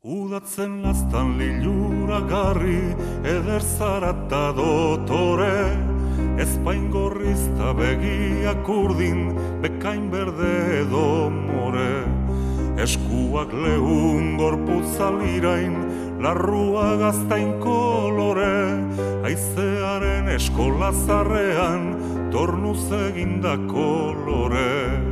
Udatzen lastan lilura garri, eder zarata dotore, ezpain gorrizta begiak urdin, bekain berde edo more. Eskuak lehun gorputzalirain, larrua gaztain kolore, aizearen eskola zarrean, tornuz eginda kolore.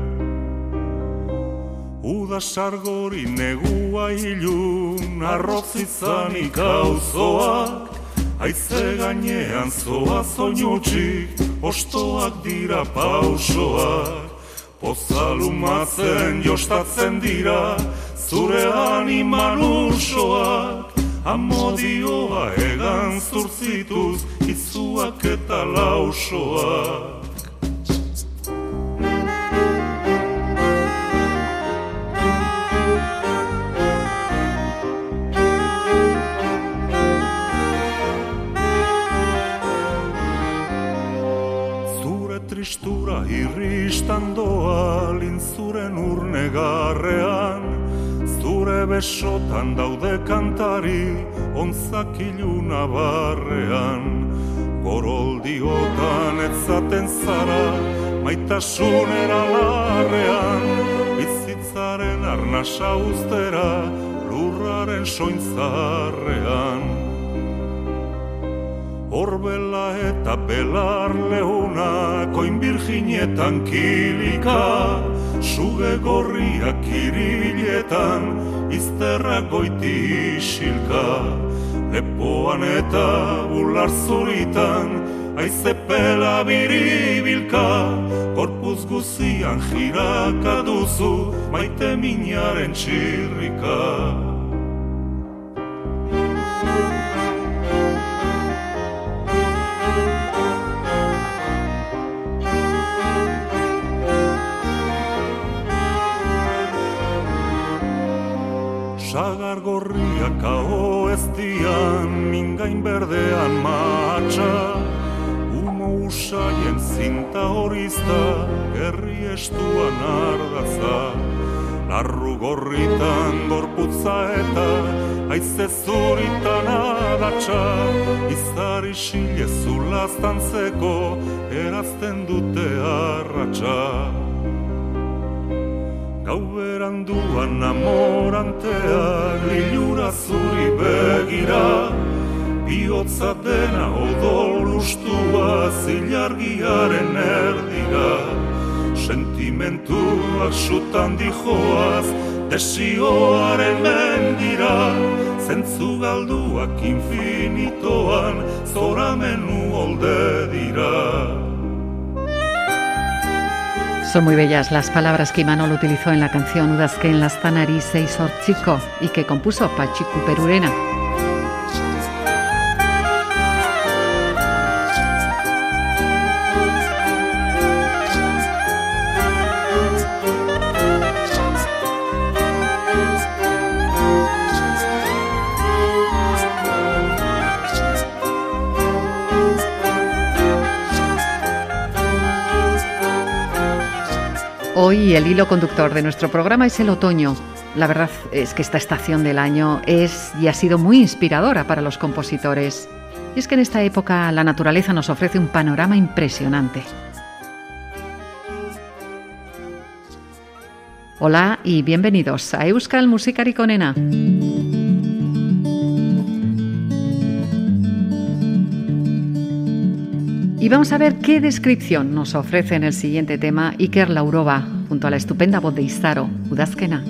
Uda sargori negua ilun, arroz izanik auzoak, aize gainean zoa zoinutxik, ostoak dira pausoak. Pozalumatzen jostatzen dira, zure animan ursoak, amodioa egan zurtzituz, izuak eta lausoak. Tristura irristan doa lintzuren urne garrean. Zure besotan daude kantari onzak iluna barrean. Goroldiotan etzaten zara maitasunera larrean. Bizitzaren arnasa ustera lurraren sointzarrean Horbela eta belar lehuna koin birginetan kilika. Suge gorriak iriletan izterra goiti isilka. Lepoan eta bular zuritan aize pela biribilka Korpuz guzian jiraka duzu maite minaren txirrika hau ez dian, mingain berdean matxa Umo usaien zinta horizta, gerri estuan ardaza. Larru gorritan gorputza eta, aize zuritan adatsa Izari sile zulaztan zeko, erazten dute arratsa Gau beranduan amorantea Lilura zuri begira. Biotza dena odol ustua Zilargiaren erdira. Sentimentuak sutan dijoaz Desioaren mendira. Zentzu galduak infinitoan Zoramenu olde dira Son muy bellas las palabras que Imanol utilizó en la canción Udazken Lastanari Seisor Chico y que compuso Pachiku Perurena. Hoy el hilo conductor de nuestro programa es el otoño. La verdad es que esta estación del año es y ha sido muy inspiradora para los compositores. Y es que en esta época la naturaleza nos ofrece un panorama impresionante. Hola y bienvenidos a Euskal Musikari Konena. Y vamos a ver qué descripción nos ofrece en el siguiente tema Iker Laurova, junto a la estupenda voz de Izaro, Udazkena.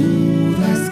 Ooh, that's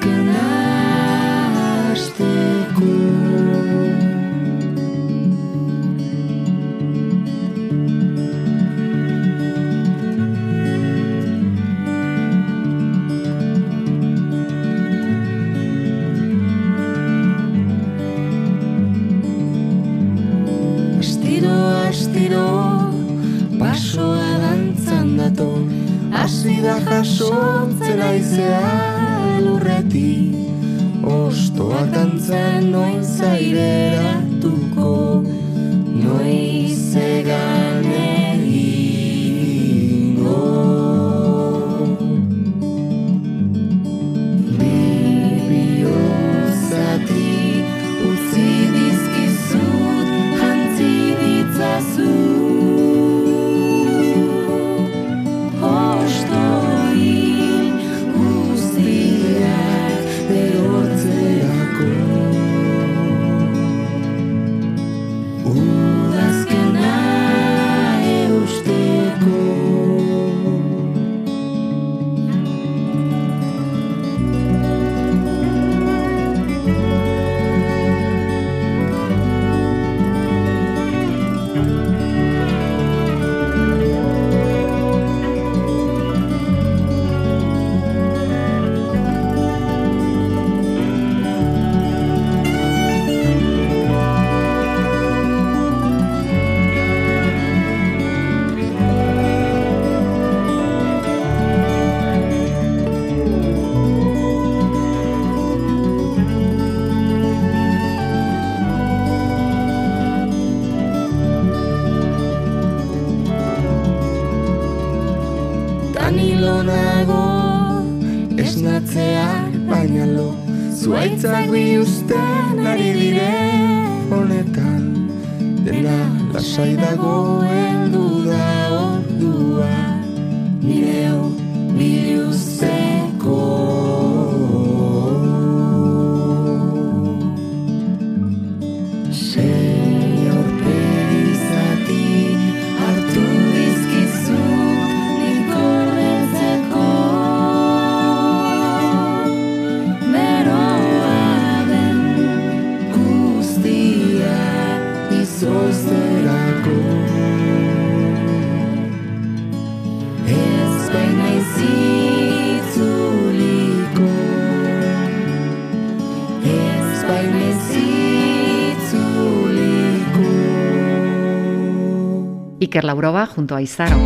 Junto a Izaro.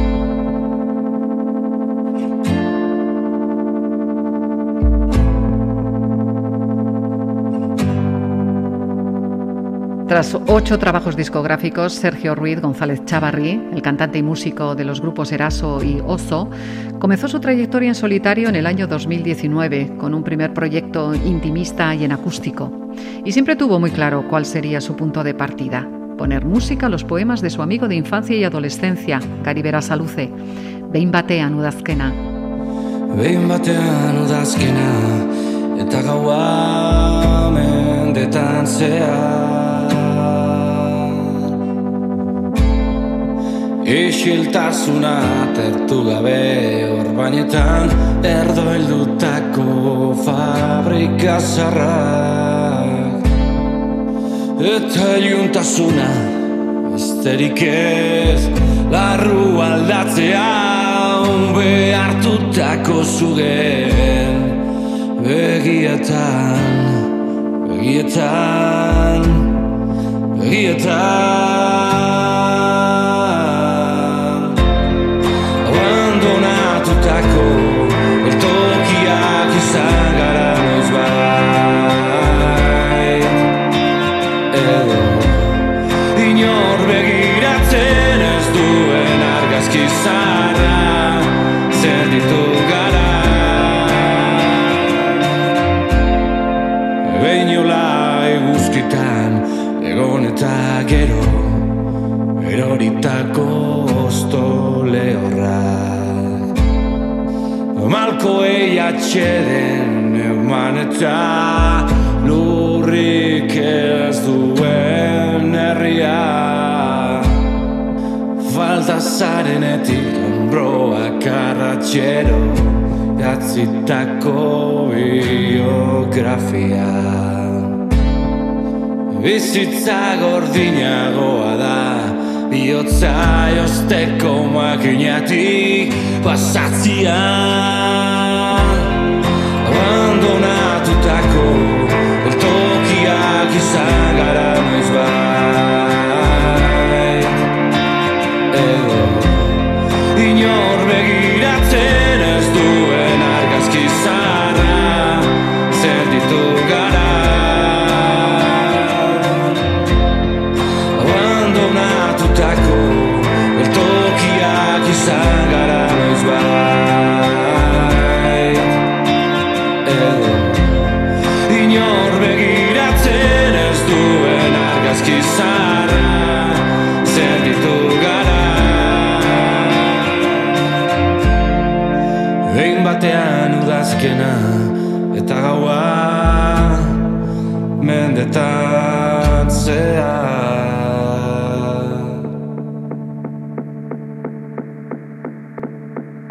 Tras ocho trabajos discográficos, Sergio Ruiz González Chavarri, el cantante y músico de los grupos Eraso y Ozo, comenzó su trayectoria en solitario en el año 2019 con un primer proyecto intimista y en acústico. Y siempre tuvo muy claro cuál sería su punto de partida, poner música a los poemas de su amigo de infancia y adolescencia, Garibera Saluce. Behin batean udazkena. Behin batean udazkena Eta gaua mendetan zehar Isiltasuna tertu gabe Orbainetan erdo heldutako fabrika zarrak Eta iluntasuna Besterik ez larru aldatzea behartutako zugen Begietan, begietan, begietan Malko atxeden eman eta lurrik ez duen herria. Falta zarenetik onbroak arratxero Jatzitako biografia. Bizitza gordinagoa da Biotza josteko makinatik pasatzia eltokiak izan gara noizbait Edo Inor begiratzen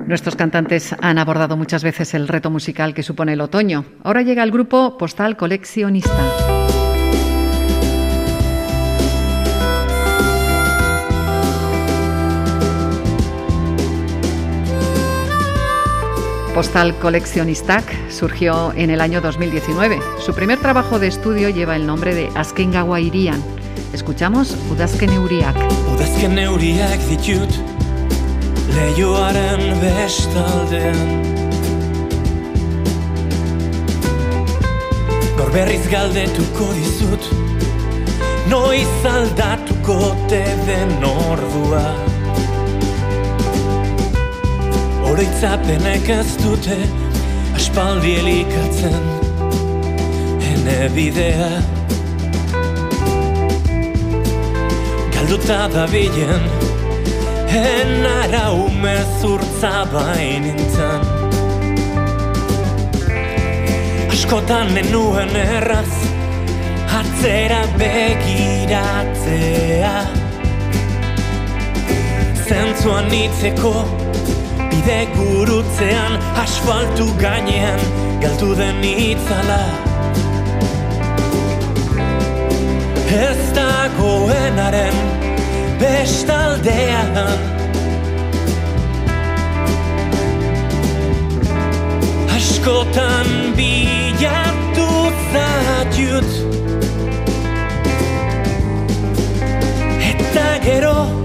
Nuestros cantantes han abordado muchas veces el reto musical que supone el otoño. Ahora llega el grupo Postal Coleccionista. Postal Coleccionistak surgió en el año 2019. Su primer trabajo de estudio lleva el nombre de Askengawa Irian. Escuchamos Udazken Euriak. Udazken euriak ditut Leioaren bestaldean Gaur berriz galdetuko dizut Noiz aldatuko te den ordua Oroitzapenek ez dute Aspaldi elikatzen Hene bidea. Galduta da bilen Enara umezurtza bainintzen Askotan nenuen erraz Atzera begiratzea. Zentzuan itzeko Bide gurutzean Asfaltu gainean Galtu den itzala. Ez dagoenaren bestaldean. Askotan bilatu zatut Eta gero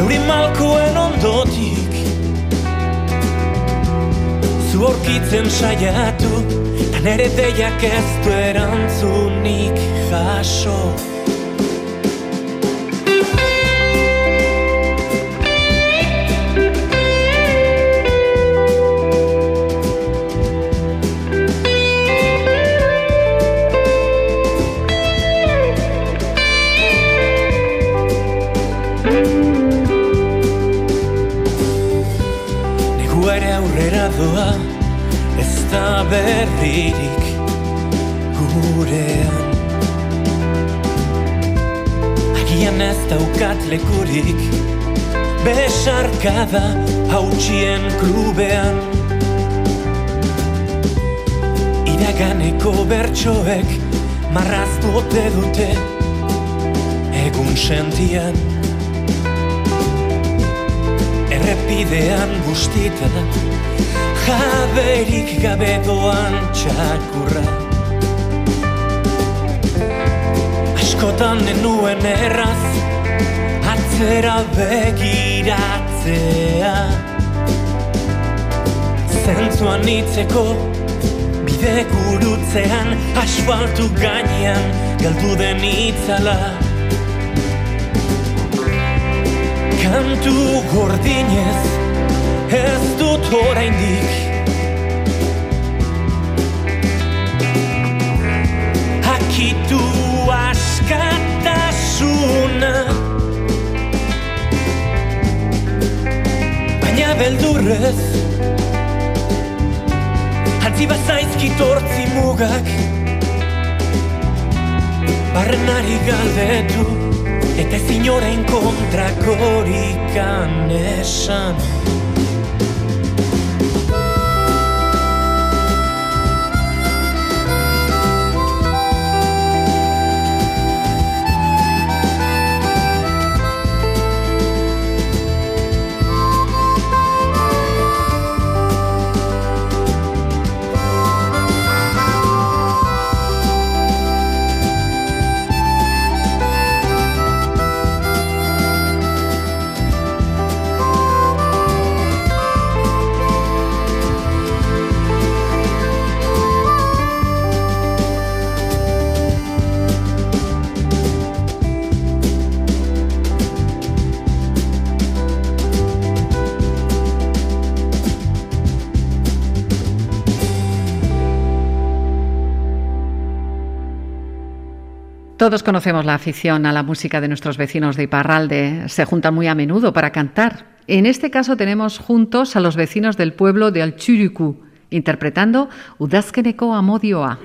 Euri malkoen ondotik Zu aurkitzen saiatu Ta nere deiak ez du erantzunik jaso Besarkada hautsien klubean. Iraganeko bertsoek marraz bote dute Egun sentian. Errepidean bustita Jaberik gabe doan txakurra. Askotan nenuen erraz Atzera begiratzea Zentzuan itzeko Bide gurutzean Asfaltu gainean Galdu den itzala. Kantu gordinez ez dut oraindik beldurrez. Antzi bazaizkit hortzi mugak Barrenari galdetu Eta ezin orain kontrakorik esan Todos conocemos la afición a la música de nuestros vecinos de Iparralde. Se juntan muy a menudo para cantar. En este caso tenemos juntos a los vecinos del pueblo de Alchuriku, interpretando Udazkeneko Amodioa.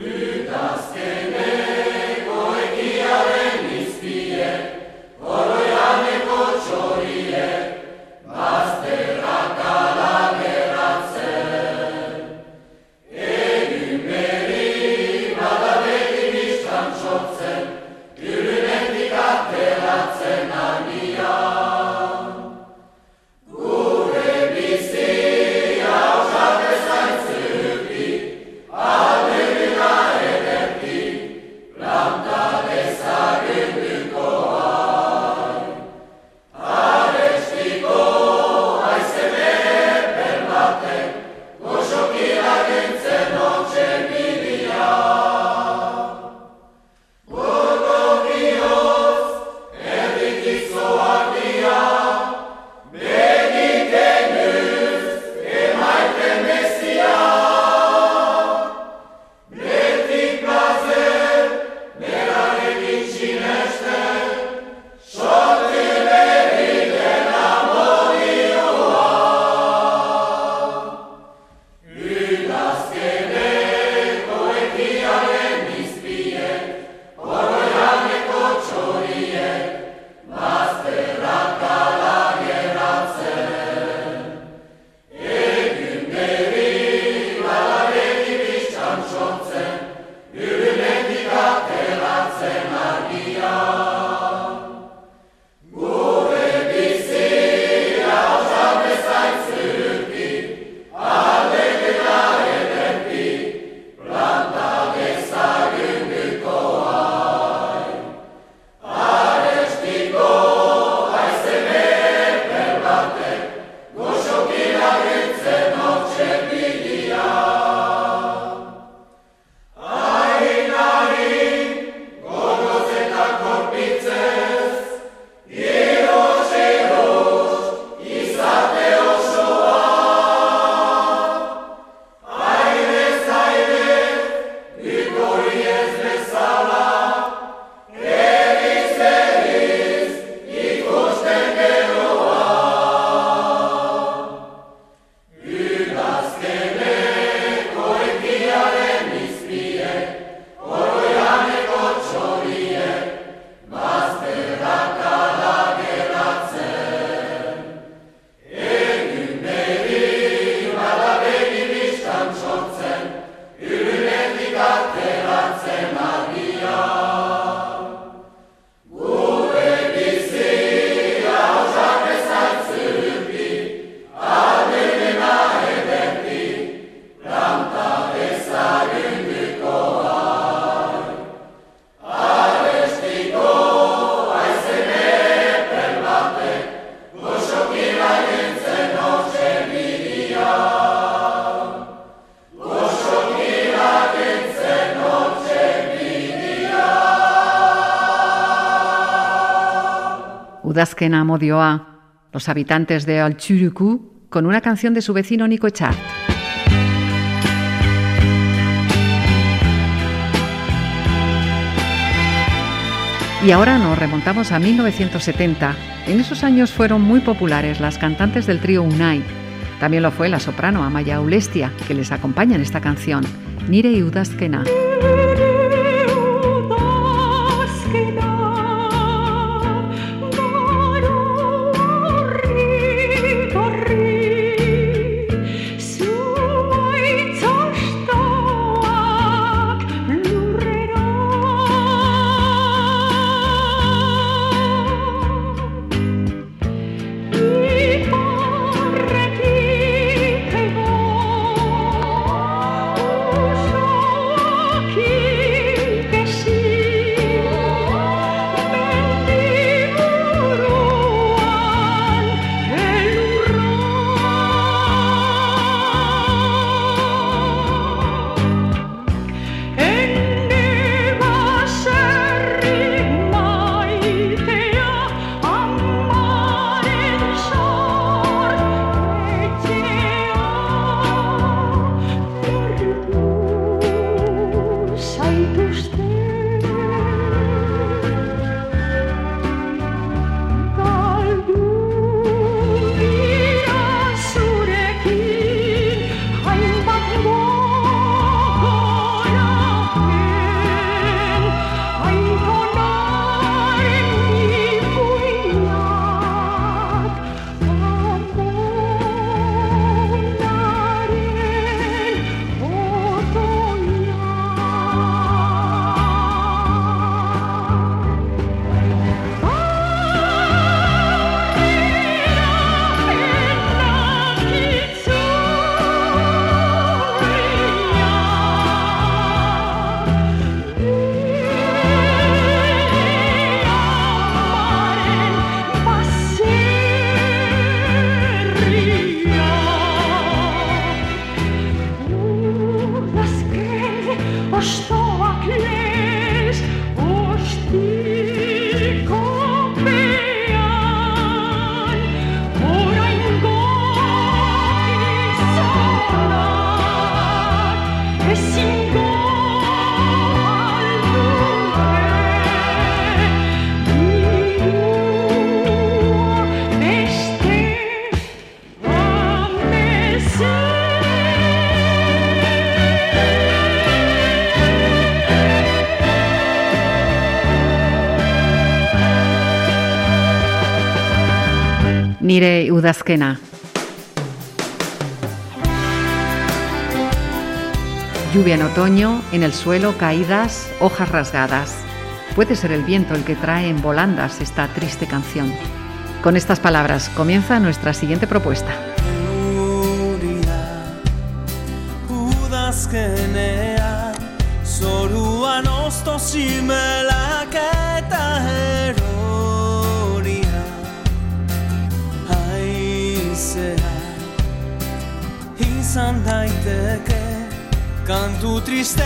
Udazkena modioa, los habitantes de con una canción de su vecino Nico Chart. Y ahora nos remontamos a 1970. En esos años fueron muy populares las cantantes del trío Unai. También lo fue la soprano Amaya Ulestia, que les acompaña en esta canción, Nire Udazkena. Lluvia en otoño, en el suelo caídas, hojas rasgadas. Puede ser el viento el que trae en volandas esta triste canción. Con estas palabras comienza nuestra siguiente propuesta. Kantu triste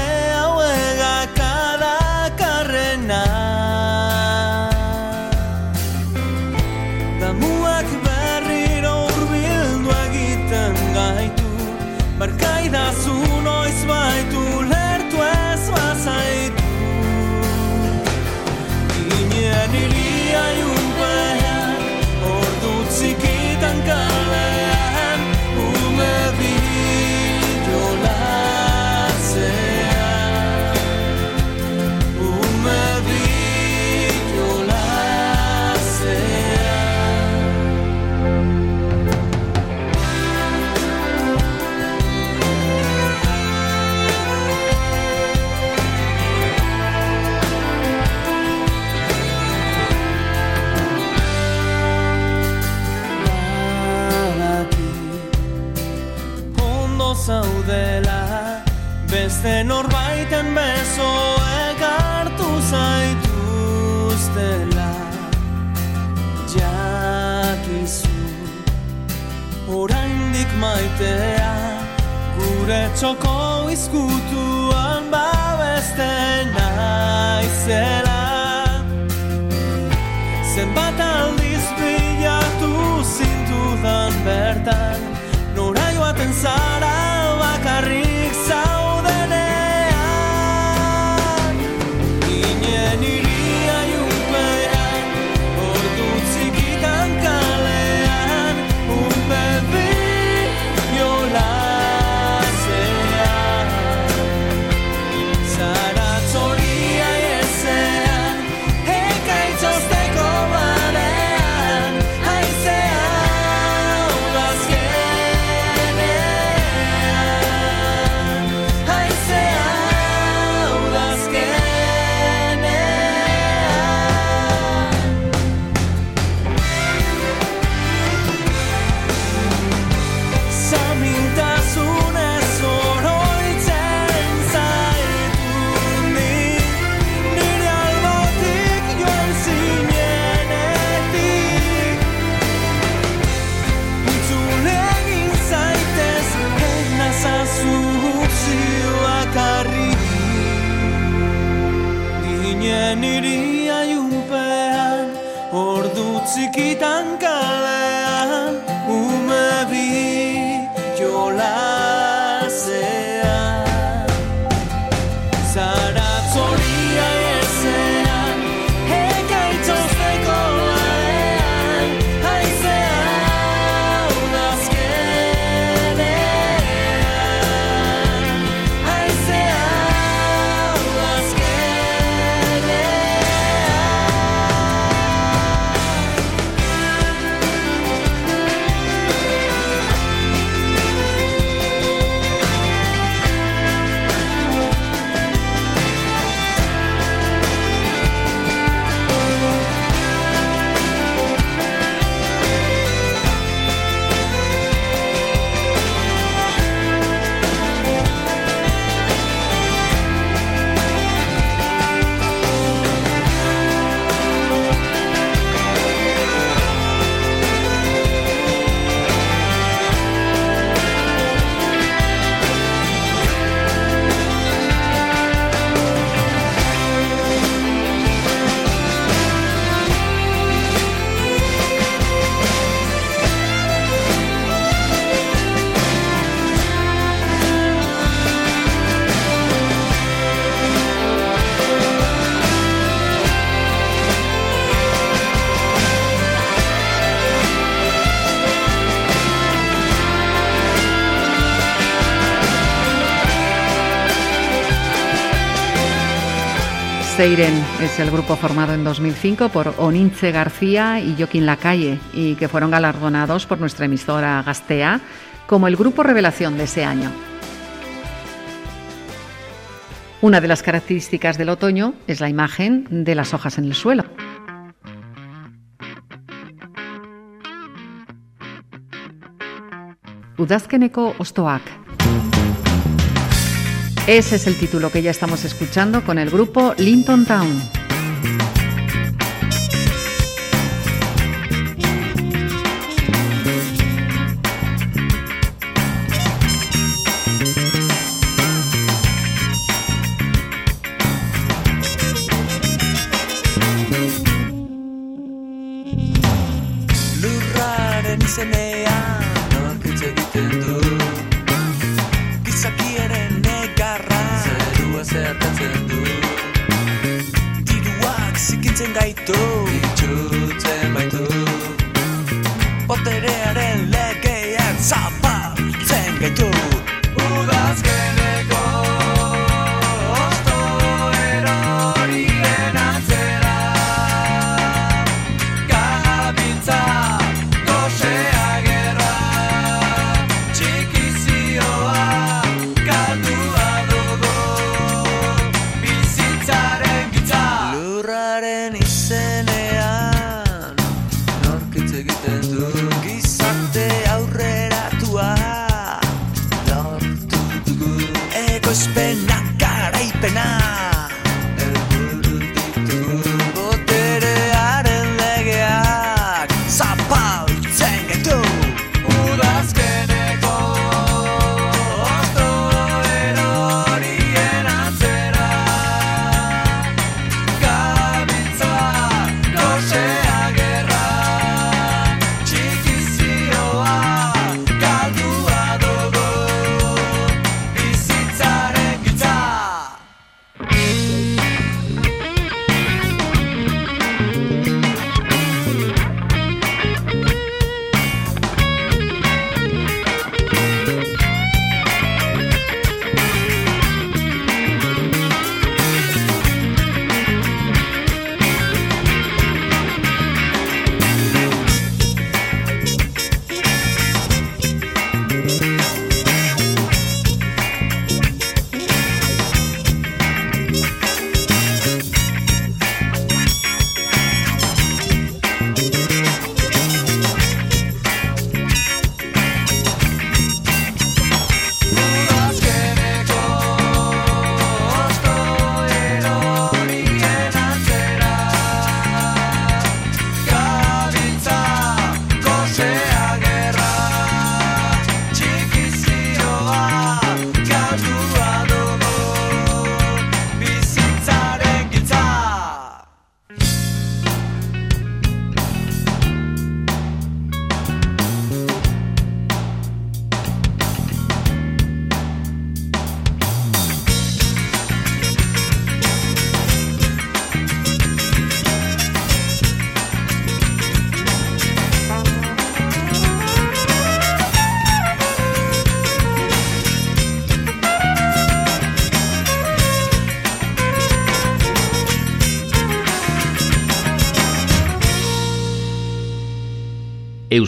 maitea. Gure txoko izkutuan babeste naizela. Zenbat aldiz bilatu zintudan bertan Nora joaten zara Seiren es el grupo formado en 2005 por Onince García y Joaquín Lacalle y que fueron galardonados por nuestra emisora Gastea como el grupo revelación de ese año. Una de las características del otoño es la imagen de las hojas en el suelo. Udazkeneko Ostoak. Ese es el título que ya estamos escuchando con el grupo Linton Town.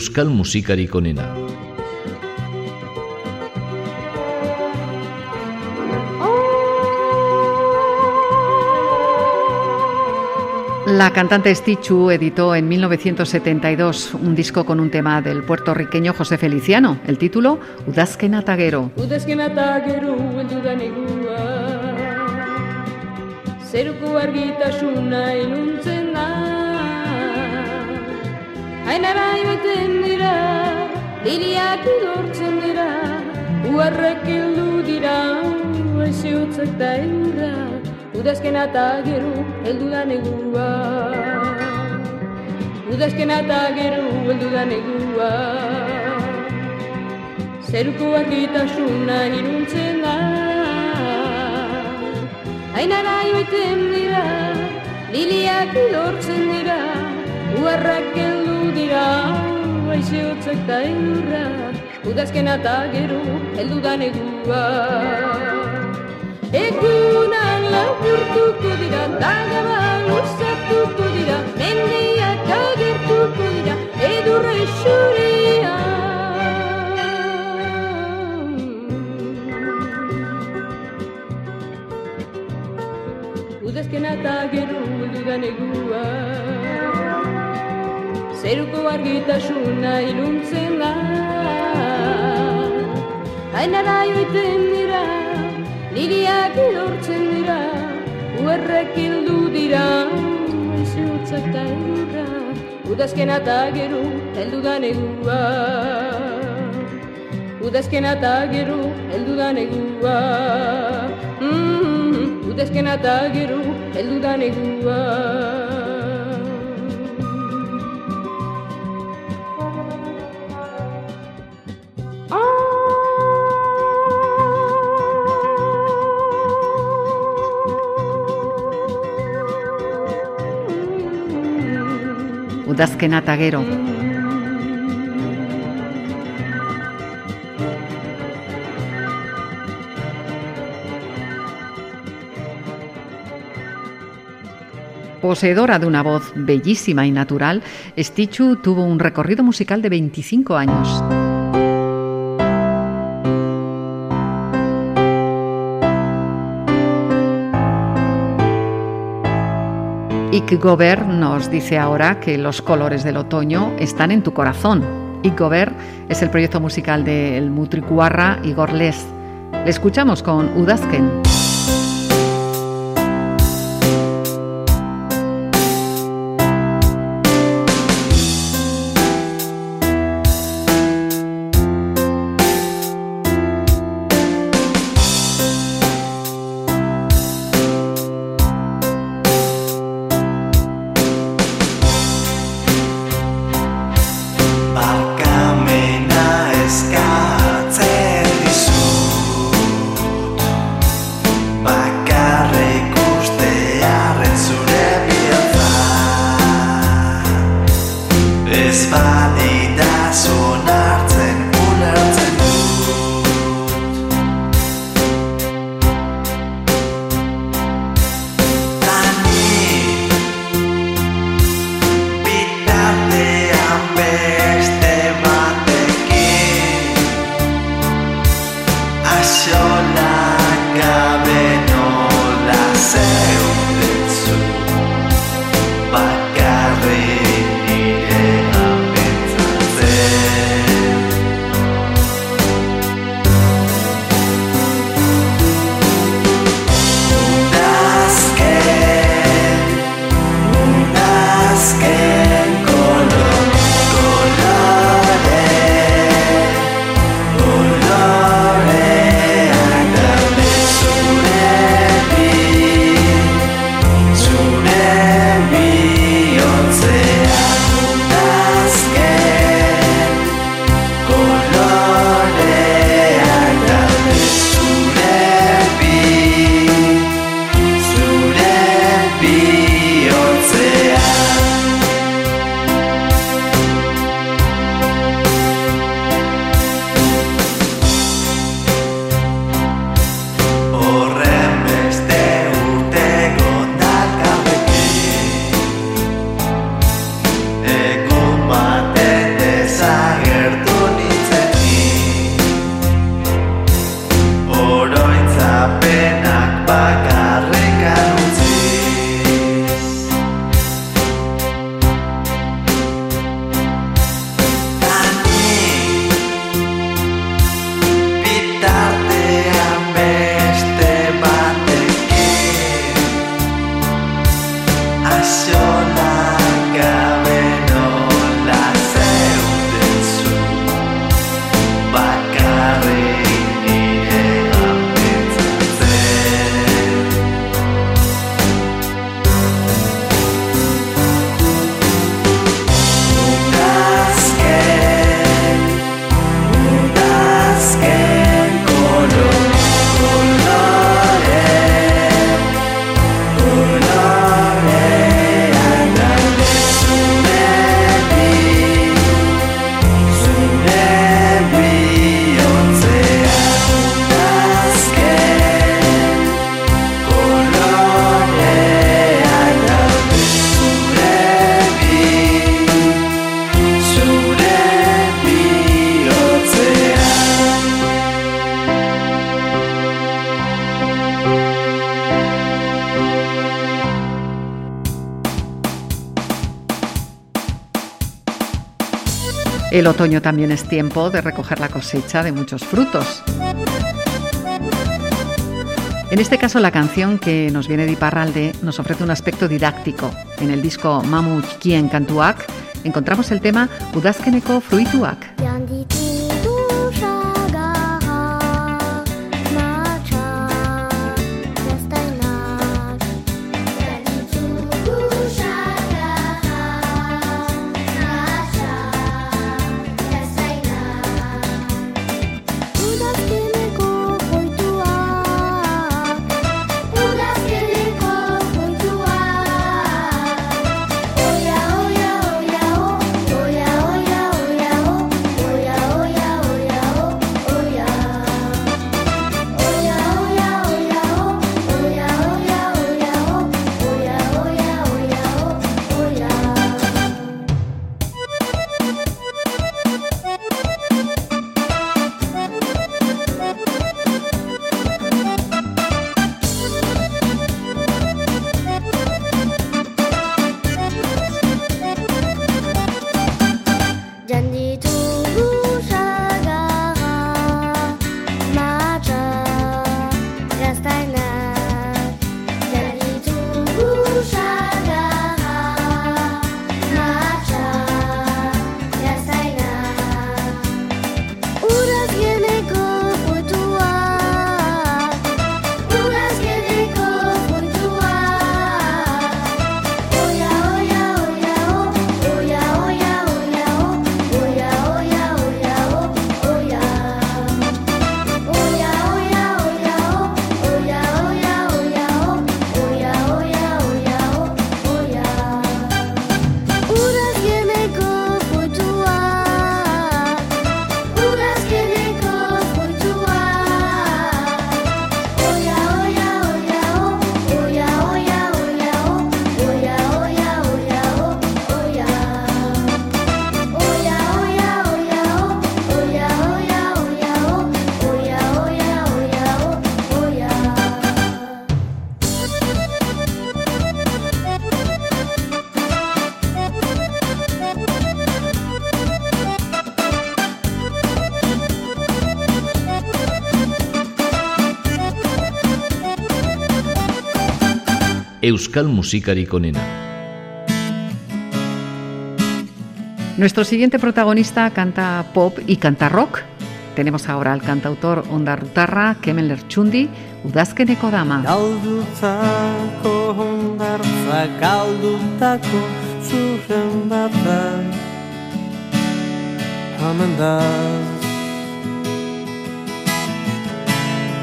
Euskal musikarik onena. La cantante Stichu editó en 1972 un disco con un tema del puertorriqueño José Feliciano, el título Udazken Taguero. Udazken eta gero heldu da negua Zeruko argitasuna iluntzen da Hainara joeten dira, liriak idortzen dira Uarrak heldu dira, aizeotzak da eurra Udazken eta gero heldu da negua Udazken eta gero heldu da negua Zeruko argitasuna iruntzen da Ainara joiten dira, liliak idortzen dira Uarrak heldu dira, aizeotzak da eurra Udazken eta gero heldu da Egunan lapurtu agertuko dira Dagaba usatuko dira Mendiak agertuko dira Edurre xuria Udazkena eta gero dudan egua Zeruko argitasuna iluntzen da. Hainara joiten dira Liriak idortzen dira Uerrek hildu dira Izutzak eta edurra Udazkena eta gero heldu da negua. Udazkena eta gero heldu da negua. Mm, Udazkena eta gero heldu da negua Udazkena eta. Poseedora de una voz bellísima y natural, Stichu tuvo un recorrido musical de 25 años. Ike Gobert nos dice ahora que los colores del otoño están en tu corazón. Ike Gobert es el proyecto musical del Mutricuarra Igor Les. Le escuchamos con Udazken. El otoño también es tiempo de recoger la cosecha de muchos frutos. En este caso, la canción que nos viene de Iparralde nos ofrece un aspecto didáctico. En el disco Mamu Txikien Kantuak encontramos el tema Udazkeneko Fruituak. Euskal musikarik onena. Nuestro siguiente protagonista canta pop y canta rock. Tenemos ahora al cantautor ondarrutarra Kemen Lertxundi, Udazkeneko dama. Galdutako hondartza, galdutako zurren bat da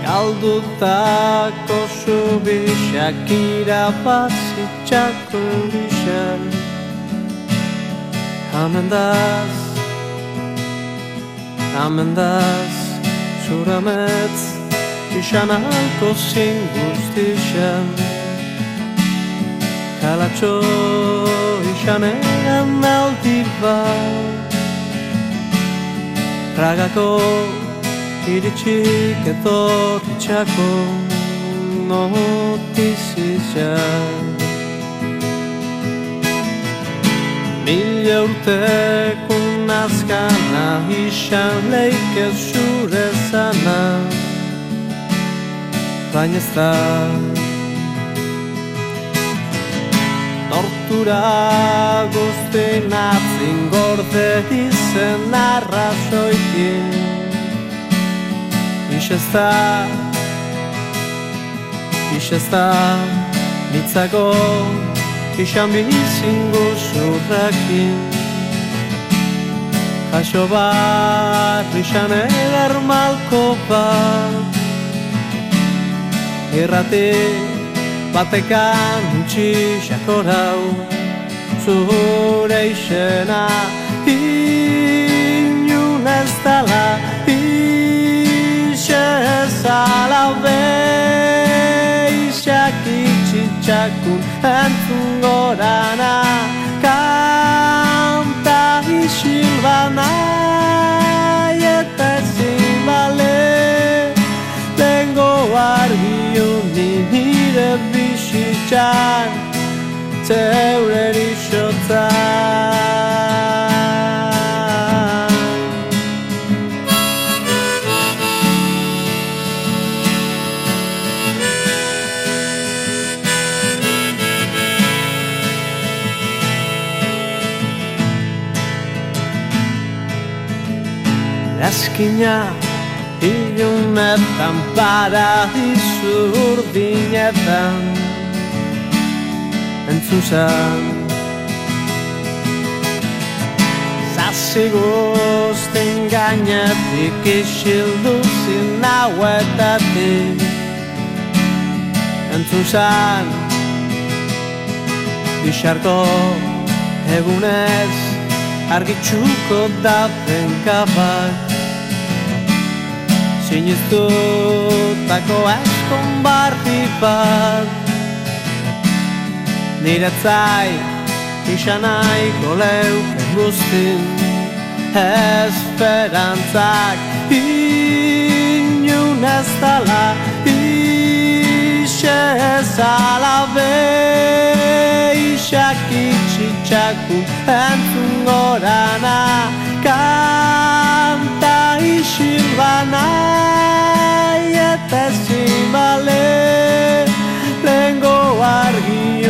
Galdutako zubisak irabazitzako bisak Hemen daz Hemen daz Zurametz Izan alko zin guztixan Kalatxo izan egan aldi bat Pragako iritsik etorritxako notizizan Mila urteko nazkana izan leike zure zana. Baina ez da. Tortura guztien atzin gorde izen arrazoikin Da Ix ez da Nitzago Ixan bizingo zurrakin Jaso bat Ixan eder malko bat Irrati Batekan utxi xakorau Zure izena Inun ez dala Ixezala Beixak itxitxakun Entzun gorana Kanta isilbana Eta ezin bale Tengo argi honi nire bizitzan Zeuren isotzan Hegazkina ilunetan paradizu urdinetan zan Zazzi guztin gainetik isildu zin hauetatik. Entzun zan Bixarko egunez argitxuko da penkabak Sinistutako eskon barri bat. Niretzai isanaiko leuken guztin Esperantzak inun ez dala Ixe ezala Isak itxitxaku entzun gorana Kanta isilbana Eta ezin bale Lengo argi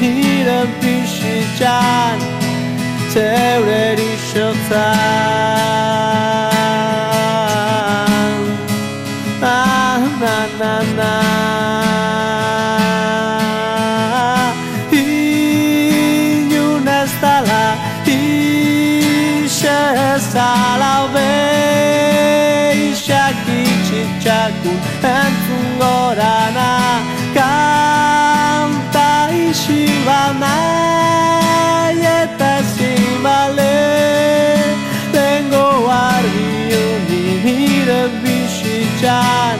niren pixitxan Zeure erixotzan Na, na, na, na itxitxakun entzun gorana Kanta isilbana Eta ezin bale Tengo argi honi nire bizitzan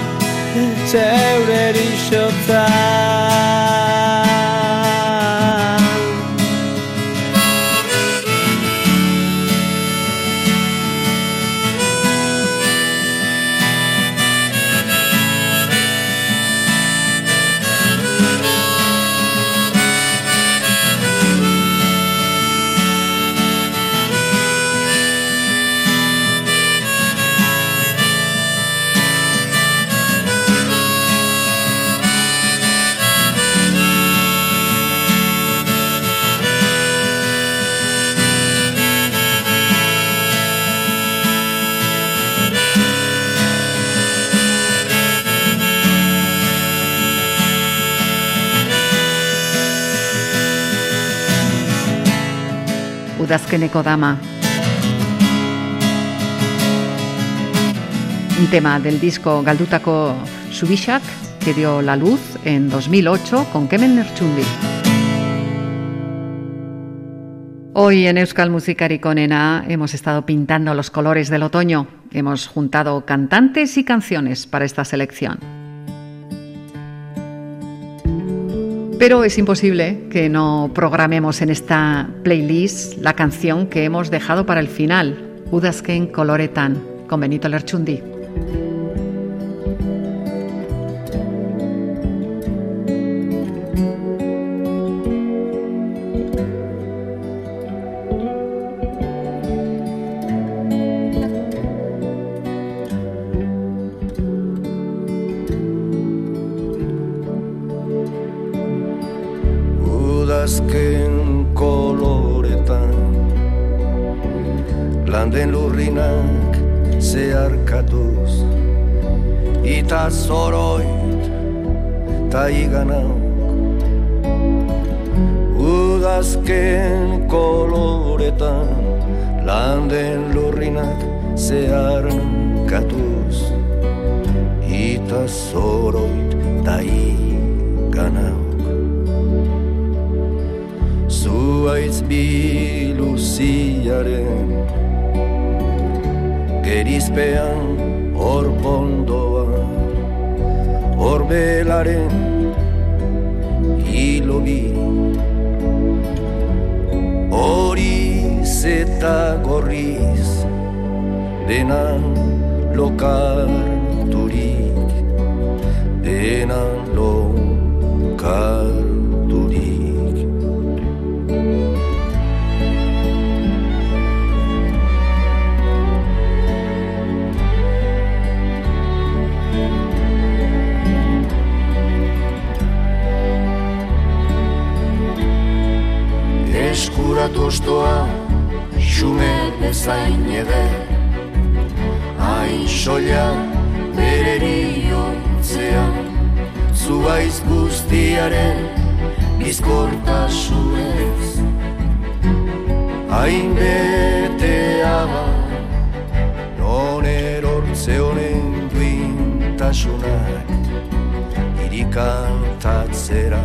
Un tema del disco Galdutako Subishak que dio la luz en 2008 con Kemen Nerchundi. Hoy en Euskal Musikarik Onena hemos estado pintando los colores del otoño. Hemos juntado cantantes y canciones para esta selección. Pero es imposible que no programemos en esta playlist la canción que hemos dejado para el final, Udazken Coloretan, con Benito Lerchundi. Eskuratu ostoa xume bezain eder hain soia bereri ontzean Zuaiz guztiaren bizkortasunez Hain betea ba Non erortze honen duintasunak Irikantatzera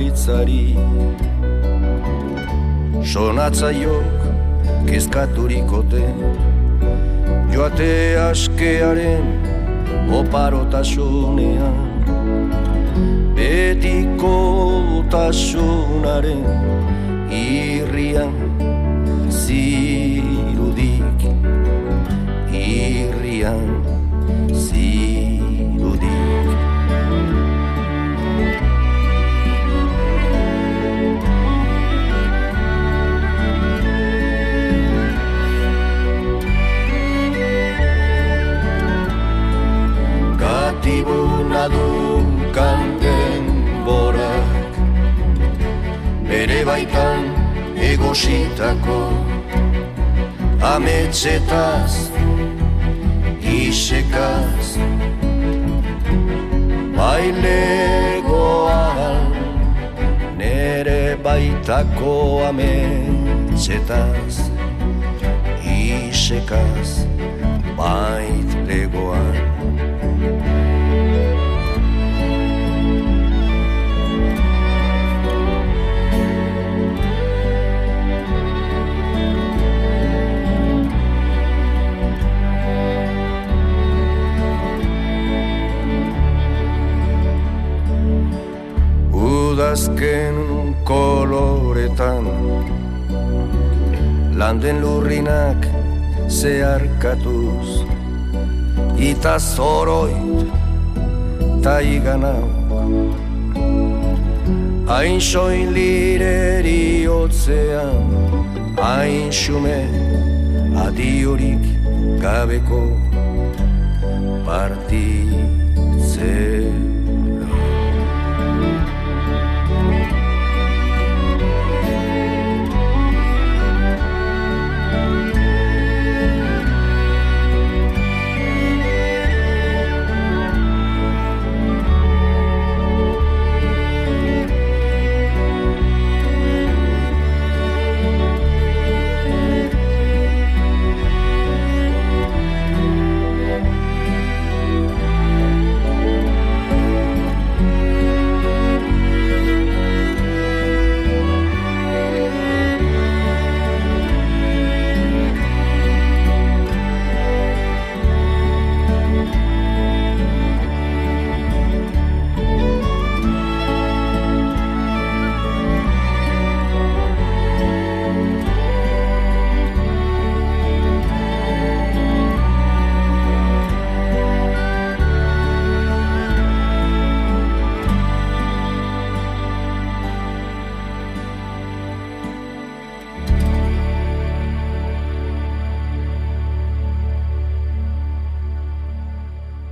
zuaitzari Sonatzaiok kezkaturikote Joate askearen oparotasunean Betiko tasunaren zoroit ta iganau Hain soin lireri otzean Hain xume adiorik gabeko partitzea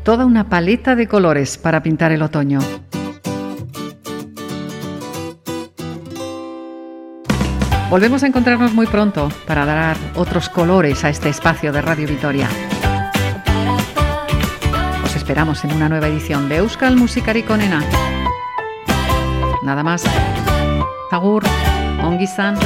Toda una paleta de colores para pintar el otoño. Volvemos a encontrarnos muy pronto para dar otros colores a este espacio de Radio Vitoria. Os esperamos en una nueva edición de Euskal Musikari Konena. Nada más. Agur, ongi izan.